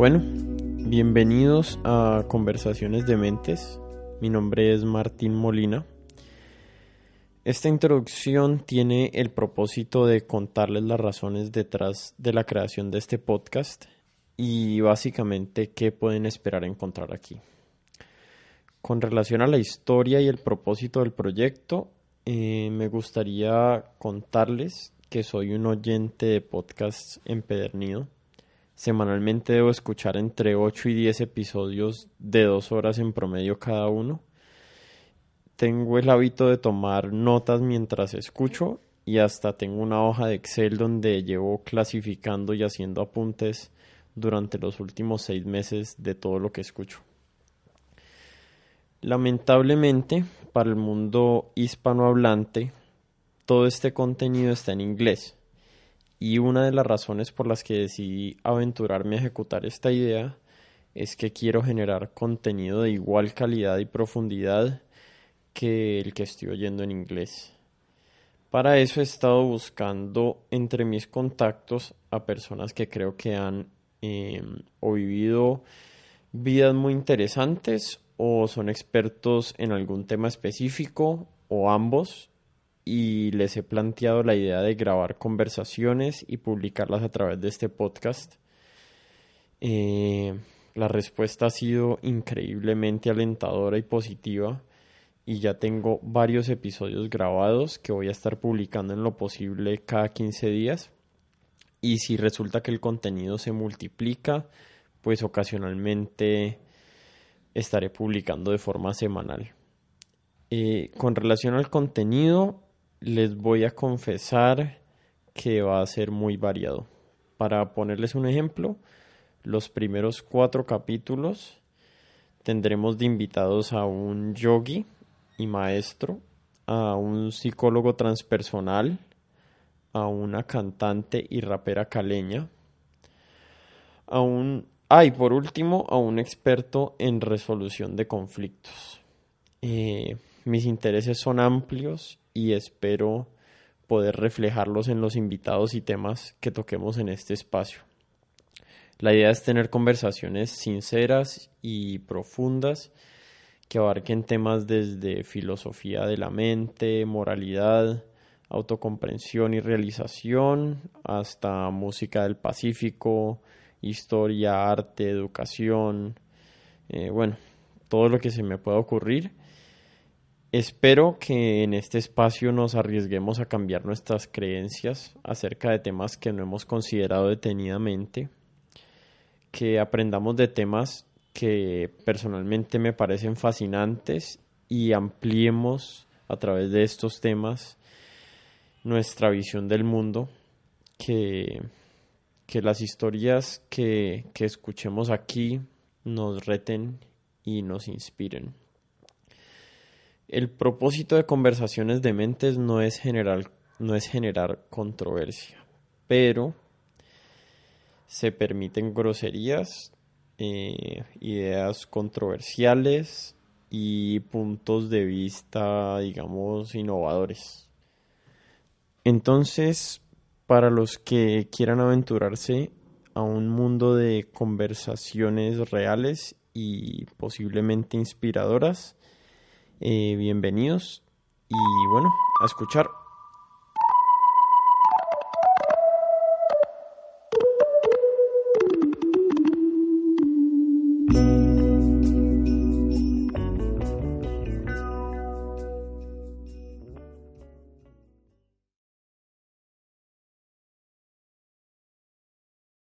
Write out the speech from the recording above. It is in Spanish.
Bueno, bienvenidos a Conversaciones de Mentes. Mi nombre es Martín Molina. Esta introducción tiene el propósito de contarles las razones detrás de la creación de este podcast y básicamente qué pueden esperar encontrar aquí. Con relación a la historia y el propósito del proyecto, eh, me gustaría contarles que soy un oyente de podcasts empedernido Semanalmente debo escuchar entre 8 y 10 episodios de dos horas en promedio cada uno. Tengo el hábito de tomar notas mientras escucho y hasta tengo una hoja de Excel donde llevo clasificando y haciendo apuntes durante los últimos seis meses de todo lo que escucho. Lamentablemente, para el mundo hispanohablante, todo este contenido está en inglés y una de las razones por las que decidí aventurarme a ejecutar esta idea es que quiero generar contenido de igual calidad y profundidad que el que estoy oyendo en inglés. Para eso he estado buscando entre mis contactos a personas que creo que han em, vivido vidas muy interesantes o son expertos en algún tema específico o ambos y les he planteado la idea de grabar conversaciones y publicarlas a través de este podcast. Eh, la respuesta ha sido increíblemente alentadora y positiva y ya tengo varios episodios grabados que voy a estar publicando en lo posible cada 15 días. Y si resulta que el contenido se multiplica, pues ocasionalmente estaré publicando de forma semanal. Eh, con relación al contenido, les voy a confesar que va a ser muy variado. Para ponerles un ejemplo, los primeros cuatro capítulos tendremos de invitados a un yogi y maestro, a un psicólogo transpersonal, a una cantante y rapera caleña, a un... Ah, y por último, a un experto en resolución de conflictos. Eh, mis intereses son amplios y espero poder reflejarlos en los invitados y temas que toquemos en este espacio. La idea es tener conversaciones sinceras y profundas que abarquen temas desde filosofía de la mente, moralidad, autocomprensión y realización, hasta música del Pacífico, historia, arte, educación, eh, bueno, todo lo que se me pueda ocurrir Espero que en este espacio nos arriesguemos a cambiar nuestras creencias acerca de temas que no hemos considerado detenidamente, que aprendamos de temas que personalmente me parecen fascinantes y ampliemos a través de estos temas nuestra visión del mundo, que, que las historias que, que escuchemos aquí nos reten y nos inspiren. El propósito de conversaciones de mentes no es generar, no es generar controversia, pero se permiten groserías, eh, ideas controversiales y puntos de vista, digamos, innovadores. Entonces, para los que quieran aventurarse a un mundo de conversaciones reales y posiblemente inspiradoras, eh, bienvenidos y bueno, a escuchar.